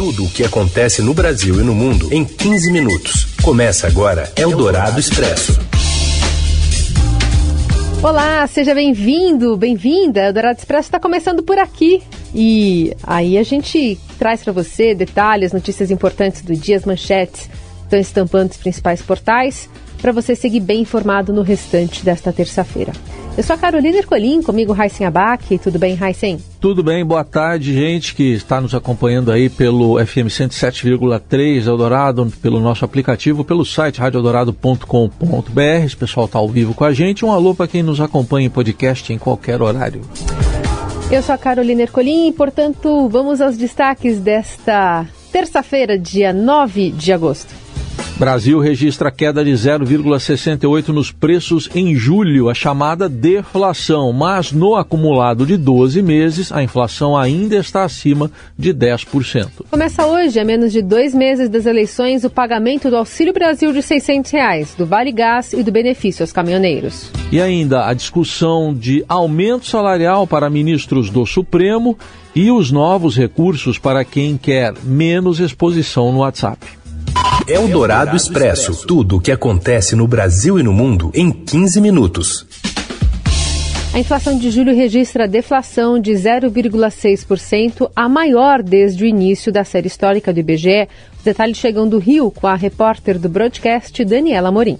Tudo o que acontece no Brasil e no mundo em 15 minutos. Começa agora Eldorado Expresso. Olá, seja bem-vindo, bem-vinda. Eldorado Expresso está começando por aqui. E aí a gente traz para você detalhes, notícias importantes do dia, as manchetes estão estampando os principais portais para você seguir bem informado no restante desta terça-feira. Eu sou a Carolina Ercolim, comigo Raíssen Abac. Tudo bem, Raíssen? Tudo bem, boa tarde, gente que está nos acompanhando aí pelo FM 107,3 Eldorado, pelo nosso aplicativo, pelo site radioeldorado.com.br. Esse pessoal está ao vivo com a gente. Um alô para quem nos acompanha em podcast em qualquer horário. Eu sou a Carolina Ercolim e, portanto, vamos aos destaques desta terça-feira, dia 9 de agosto. Brasil registra queda de 0,68 nos preços em julho, a chamada deflação, mas no acumulado de 12 meses, a inflação ainda está acima de 10%. Começa hoje, a menos de dois meses das eleições, o pagamento do Auxílio Brasil de 600 reais, do Vale Gás e do benefício aos caminhoneiros. E ainda a discussão de aumento salarial para ministros do Supremo e os novos recursos para quem quer menos exposição no WhatsApp. Eldorado Expresso. Tudo o que acontece no Brasil e no mundo em 15 minutos. A inflação de julho registra deflação de 0,6%, a maior desde o início da série histórica do IBGE. Os detalhes chegam do Rio com a repórter do broadcast Daniela Morim.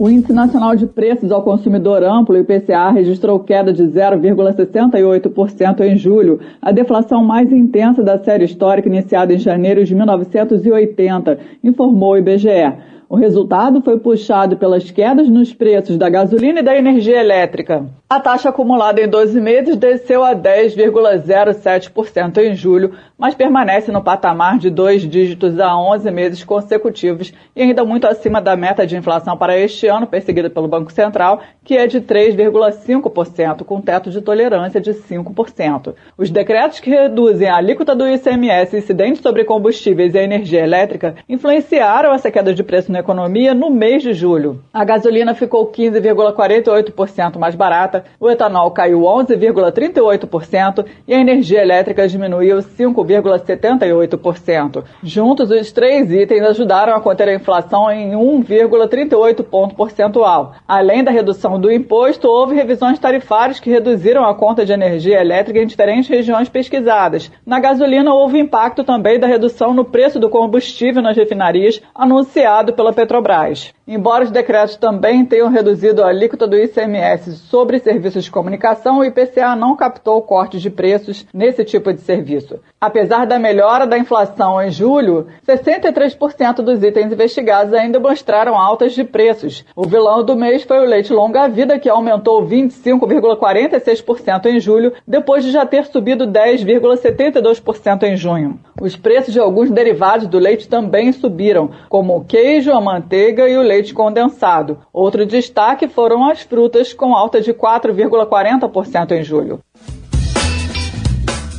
O Índice Nacional de Preços ao Consumidor Amplo, IPCA, registrou queda de 0,68% em julho, a deflação mais intensa da série histórica iniciada em janeiro de 1980, informou o IBGE. O resultado foi puxado pelas quedas nos preços da gasolina e da energia elétrica. A taxa acumulada em 12 meses desceu a 10,07% em julho, mas permanece no patamar de dois dígitos há 11 meses consecutivos e ainda muito acima da meta de inflação para este ano, perseguida pelo Banco Central, que é de 3,5%, com teto de tolerância de 5%. Os decretos que reduzem a alíquota do ICMS incidente sobre combustíveis e energia elétrica influenciaram essa queda de preço no economia no mês de julho. A gasolina ficou 15,48% mais barata, o etanol caiu 11,38% e a energia elétrica diminuiu 5,78%. Juntos, os três itens ajudaram a conter a inflação em 1,38 ponto percentual. Além da redução do imposto, houve revisões tarifárias que reduziram a conta de energia elétrica em diferentes regiões pesquisadas. Na gasolina, houve impacto também da redução no preço do combustível nas refinarias, anunciado pela Petrobras. Embora os decretos também tenham reduzido a alíquota do ICMS sobre serviços de comunicação, o IPCA não captou cortes de preços nesse tipo de serviço. Apesar da melhora da inflação em julho, 63% dos itens investigados ainda mostraram altas de preços. O vilão do mês foi o leite longa-vida, que aumentou 25,46% em julho, depois de já ter subido 10,72% em junho. Os preços de alguns derivados do leite também subiram, como o queijo, a manteiga e o leite condensado. Outro destaque foram as frutas, com alta de 4,40% em julho.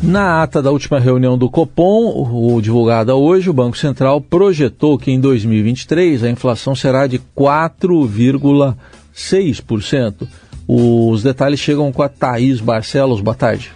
Na ata da última reunião do Copom, o, divulgada hoje, o Banco Central projetou que em 2023 a inflação será de 4,6%. Os detalhes chegam com a Thaís Barcelos. Boa tarde.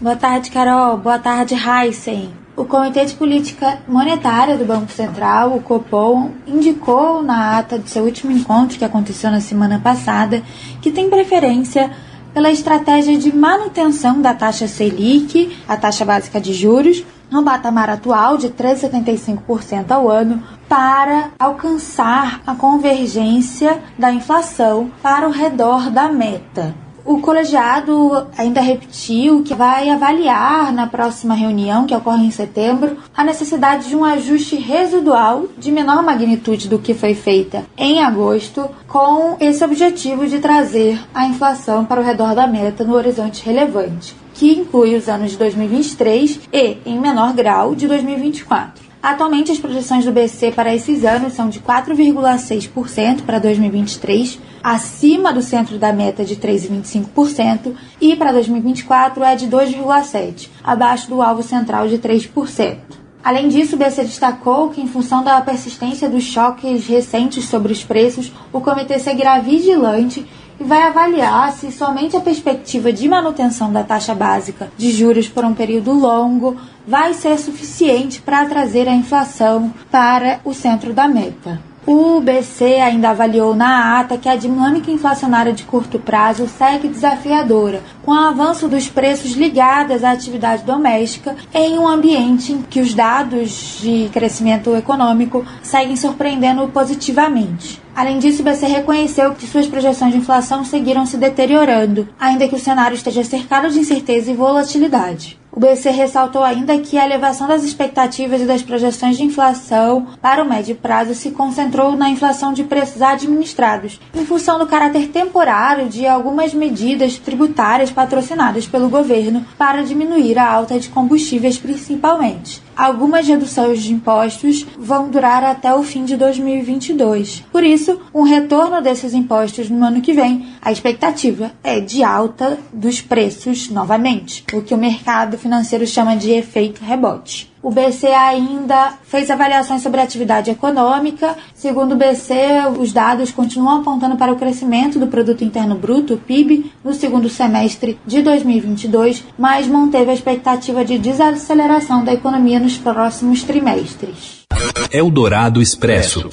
Boa tarde, Carol. Boa tarde, Heisen. O Comitê de Política Monetária do Banco Central, o Copom, indicou na ata do seu último encontro, que aconteceu na semana passada, que tem preferência pela estratégia de manutenção da taxa Selic, a taxa básica de juros, no patamar atual de 3,75% ao ano, para alcançar a convergência da inflação para o redor da meta. O colegiado ainda repetiu que vai avaliar na próxima reunião, que ocorre em setembro, a necessidade de um ajuste residual de menor magnitude do que foi feita em agosto, com esse objetivo de trazer a inflação para o redor da meta no horizonte relevante, que inclui os anos de 2023 e, em menor grau, de 2024. Atualmente, as projeções do BC para esses anos são de 4,6% para 2023, acima do centro da meta de 3,25%, e para 2024 é de 2,7%, abaixo do alvo central de 3%. Além disso, o BC destacou que, em função da persistência dos choques recentes sobre os preços, o comitê seguirá vigilante e vai avaliar se somente a perspectiva de manutenção da taxa básica de juros por um período longo vai ser suficiente para trazer a inflação para o centro da meta. O BC ainda avaliou na ata que a dinâmica inflacionária de curto prazo segue desafiadora, com o avanço dos preços ligados à atividade doméstica em um ambiente em que os dados de crescimento econômico seguem surpreendendo positivamente. Além disso, o BC reconheceu que suas projeções de inflação seguiram se deteriorando, ainda que o cenário esteja cercado de incerteza e volatilidade. O BC ressaltou ainda que a elevação das expectativas e das projeções de inflação para o médio prazo se concentrou na inflação de preços administrados, em função do caráter temporário de algumas medidas tributárias patrocinadas pelo governo para diminuir a alta de combustíveis principalmente. Algumas reduções de impostos vão durar até o fim de 2022. Por isso, um retorno desses impostos no ano que vem, a expectativa é de alta dos preços novamente, o que o mercado financeiro chama de efeito rebote. O BC ainda fez avaliações sobre a atividade econômica. Segundo o BC, os dados continuam apontando para o crescimento do produto interno bruto, PIB, no segundo semestre de 2022, mas manteve a expectativa de desaceleração da economia nos próximos trimestres. Eldorado Expresso.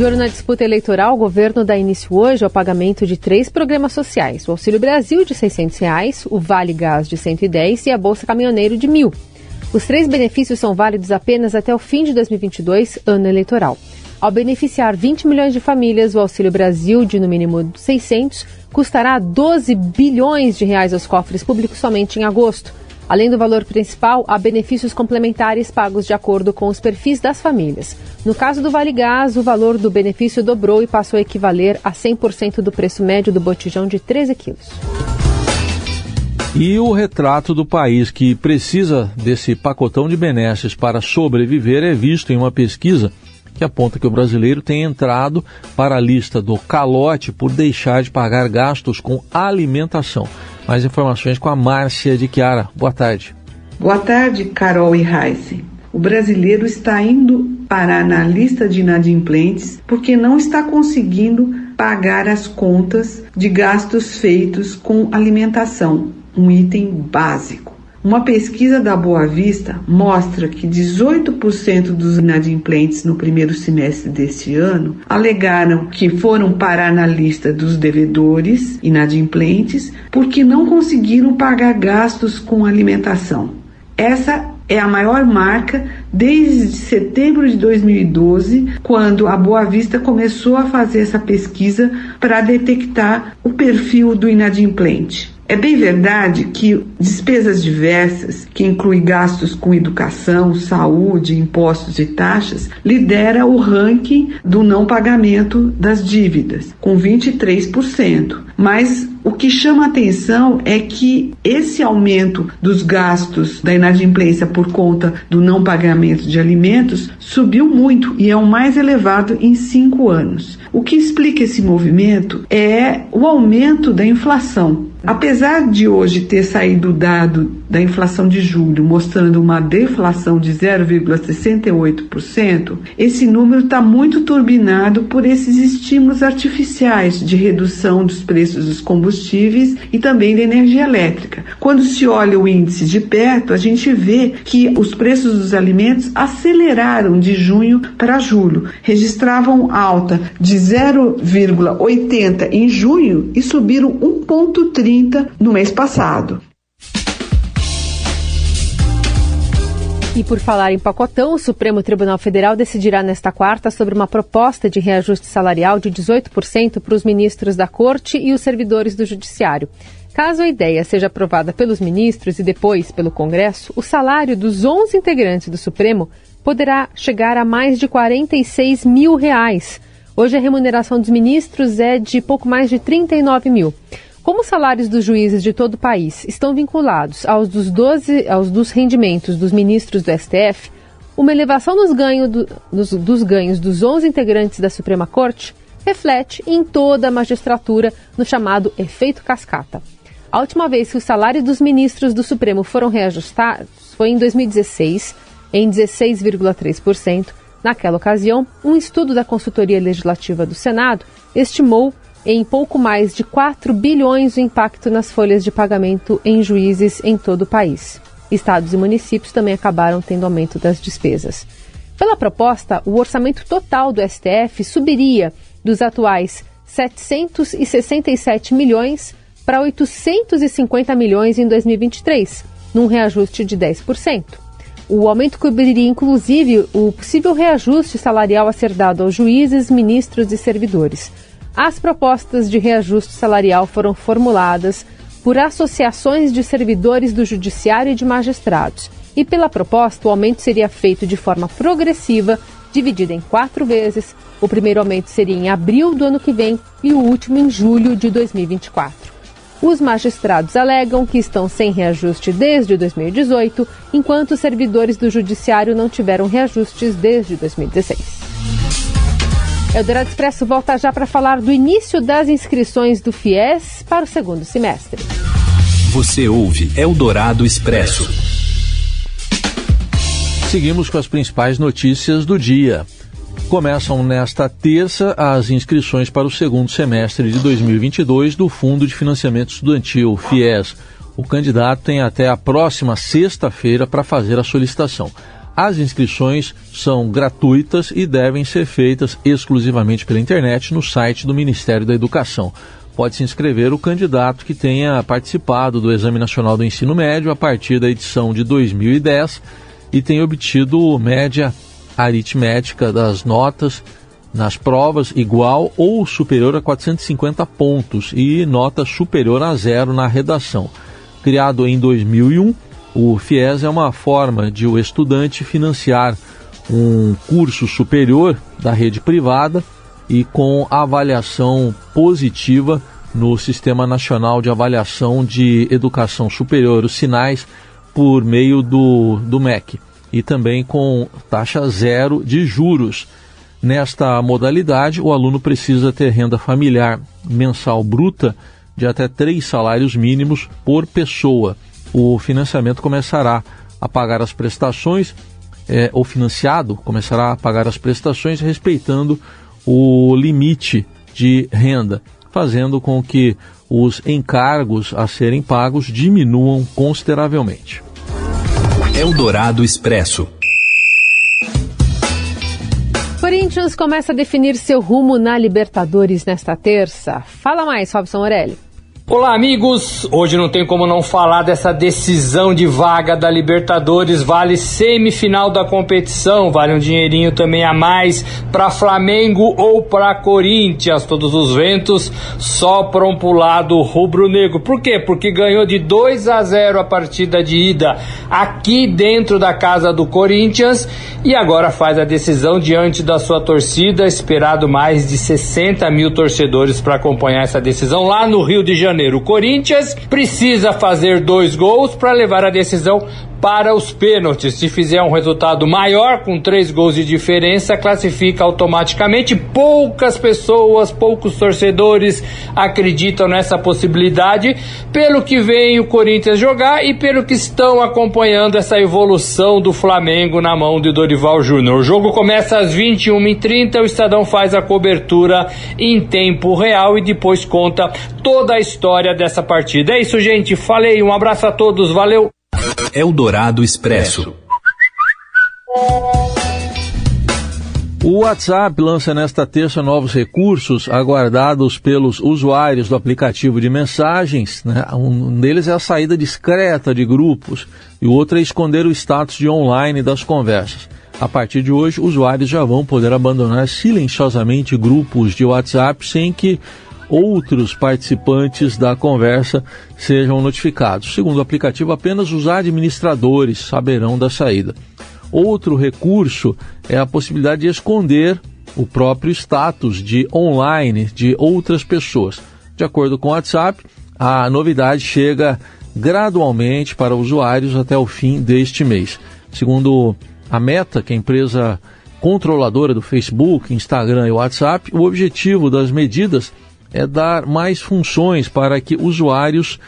De olho na disputa eleitoral, o governo dá início hoje ao pagamento de três programas sociais: o Auxílio Brasil de 600 reais, o Vale Gás de R$ 110 e a Bolsa Caminhoneiro de R$ 1.000. Os três benefícios são válidos apenas até o fim de 2022, ano eleitoral. Ao beneficiar 20 milhões de famílias, o Auxílio Brasil de no mínimo 600 custará 12 bilhões de reais aos cofres públicos somente em agosto. Além do valor principal, há benefícios complementares pagos de acordo com os perfis das famílias. No caso do Vale Gás, o valor do benefício dobrou e passou a equivaler a 100% do preço médio do botijão de 13 quilos. E o retrato do país que precisa desse pacotão de benesses para sobreviver é visto em uma pesquisa que aponta que o brasileiro tem entrado para a lista do calote por deixar de pagar gastos com alimentação. Mais informações com a Márcia de Chiara. Boa tarde. Boa tarde, Carol e Heisen. O brasileiro está indo parar na lista de inadimplentes porque não está conseguindo pagar as contas de gastos feitos com alimentação, um item básico. Uma pesquisa da Boa Vista mostra que 18% dos inadimplentes no primeiro semestre deste ano alegaram que foram parar na lista dos devedores inadimplentes porque não conseguiram pagar gastos com alimentação. Essa é a maior marca desde setembro de 2012, quando a Boa Vista começou a fazer essa pesquisa para detectar o perfil do inadimplente. É bem verdade que despesas diversas, que incluem gastos com educação, saúde, impostos e taxas, lidera o ranking do não pagamento das dívidas, com 23%. Mas o que chama atenção é que esse aumento dos gastos da inadimplência por conta do não pagamento de alimentos subiu muito e é o mais elevado em cinco anos. O que explica esse movimento é o aumento da inflação. Apesar de hoje ter saído o dado da inflação de julho mostrando uma deflação de 0,68%, esse número está muito turbinado por esses estímulos artificiais de redução dos preços dos combustíveis e também da energia elétrica. Quando se olha o índice de perto, a gente vê que os preços dos alimentos aceleraram de junho para julho, registravam alta de 0,80 em junho e subiram 1,30 no mês passado. E por falar em pacotão, o Supremo Tribunal Federal decidirá nesta quarta sobre uma proposta de reajuste salarial de 18% para os ministros da Corte e os servidores do Judiciário. Caso a ideia seja aprovada pelos ministros e depois pelo Congresso, o salário dos 11 integrantes do Supremo poderá chegar a mais de 46 mil reais. Hoje a remuneração dos ministros é de pouco mais de 39 mil. Como os salários dos juízes de todo o país estão vinculados aos dos, 12, aos dos rendimentos dos ministros do STF, uma elevação nos ganho do, dos, dos ganhos dos 11 integrantes da Suprema Corte reflete em toda a magistratura no chamado efeito cascata. A última vez que os salários dos ministros do Supremo foram reajustados foi em 2016, em 16,3%. Naquela ocasião, um estudo da Consultoria Legislativa do Senado estimou em pouco mais de 4 bilhões o impacto nas folhas de pagamento em juízes em todo o país. Estados e municípios também acabaram tendo aumento das despesas. Pela proposta, o orçamento total do STF subiria dos atuais 767 milhões para 850 milhões em 2023, num reajuste de 10%. O aumento cobriria inclusive o possível reajuste salarial a ser dado aos juízes, ministros e servidores. As propostas de reajuste salarial foram formuladas por associações de servidores do Judiciário e de magistrados. E pela proposta, o aumento seria feito de forma progressiva, dividida em quatro vezes. O primeiro aumento seria em abril do ano que vem e o último em julho de 2024. Os magistrados alegam que estão sem reajuste desde 2018, enquanto os servidores do Judiciário não tiveram reajustes desde 2016. Eldorado Expresso volta já para falar do início das inscrições do FIES para o segundo semestre. Você ouve Eldorado Expresso. Seguimos com as principais notícias do dia. Começam nesta terça as inscrições para o segundo semestre de 2022 do Fundo de Financiamento Estudantil, FIES. O candidato tem até a próxima sexta-feira para fazer a solicitação. As inscrições são gratuitas e devem ser feitas exclusivamente pela internet no site do Ministério da Educação. Pode se inscrever o candidato que tenha participado do Exame Nacional do Ensino Médio a partir da edição de 2010 e tenha obtido média aritmética das notas nas provas igual ou superior a 450 pontos e nota superior a zero na redação. Criado em 2001, o FIES é uma forma de o estudante financiar um curso superior da rede privada e com avaliação positiva no Sistema Nacional de Avaliação de Educação Superior, os sinais por meio do, do MEC e também com taxa zero de juros. Nesta modalidade, o aluno precisa ter renda familiar mensal bruta de até três salários mínimos por pessoa. O financiamento começará a pagar as prestações, é, o financiado começará a pagar as prestações respeitando o limite de renda, fazendo com que os encargos a serem pagos diminuam consideravelmente. Eldorado Expresso. Corinthians começa a definir seu rumo na Libertadores nesta terça. Fala mais, Robson Morelli. Olá, amigos! Hoje não tem como não falar dessa decisão de vaga da Libertadores. Vale semifinal da competição, vale um dinheirinho também a mais para Flamengo ou para Corinthians. Todos os ventos sopram pro lado rubro-negro. Por quê? Porque ganhou de 2 a 0 a partida de ida aqui dentro da casa do Corinthians e agora faz a decisão diante da sua torcida. Esperado mais de 60 mil torcedores para acompanhar essa decisão lá no Rio de Janeiro. Janeiro. O Corinthians precisa fazer dois gols para levar a decisão para os pênaltis. Se fizer um resultado maior, com três gols de diferença, classifica automaticamente. Poucas pessoas, poucos torcedores acreditam nessa possibilidade, pelo que vem o Corinthians jogar e pelo que estão acompanhando essa evolução do Flamengo na mão de Dorival Júnior. O jogo começa às 21h30, o Estadão faz a cobertura em tempo real e depois conta toda a história dessa partida. É isso, gente. Falei, um abraço a todos, valeu! Eldorado Expresso. O WhatsApp lança nesta terça novos recursos aguardados pelos usuários do aplicativo de mensagens. Né? Um deles é a saída discreta de grupos e o outro é esconder o status de online das conversas. A partir de hoje, usuários já vão poder abandonar silenciosamente grupos de WhatsApp sem que outros participantes da conversa sejam notificados. Segundo o aplicativo, apenas os administradores saberão da saída. Outro recurso é a possibilidade de esconder o próprio status de online de outras pessoas. De acordo com o WhatsApp, a novidade chega gradualmente para usuários até o fim deste mês. Segundo a Meta, que é a empresa controladora do Facebook, Instagram e WhatsApp, o objetivo das medidas é dar mais funções para que usuários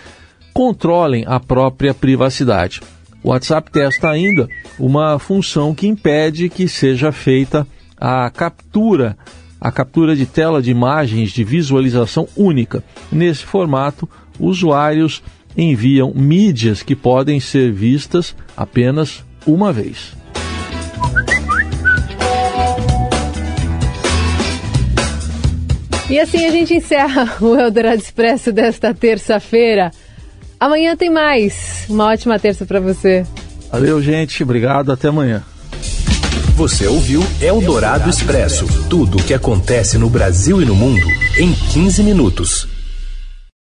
controlem a própria privacidade. O WhatsApp testa ainda uma função que impede que seja feita a captura a captura de tela de imagens de visualização única. Nesse formato, usuários enviam mídias que podem ser vistas apenas uma vez. E assim a gente encerra o Eldorado Expresso desta terça-feira. Amanhã tem mais. Uma ótima terça para você. Valeu, gente. Obrigado. Até amanhã. Você ouviu Eldorado Expresso tudo o que acontece no Brasil e no mundo em 15 minutos.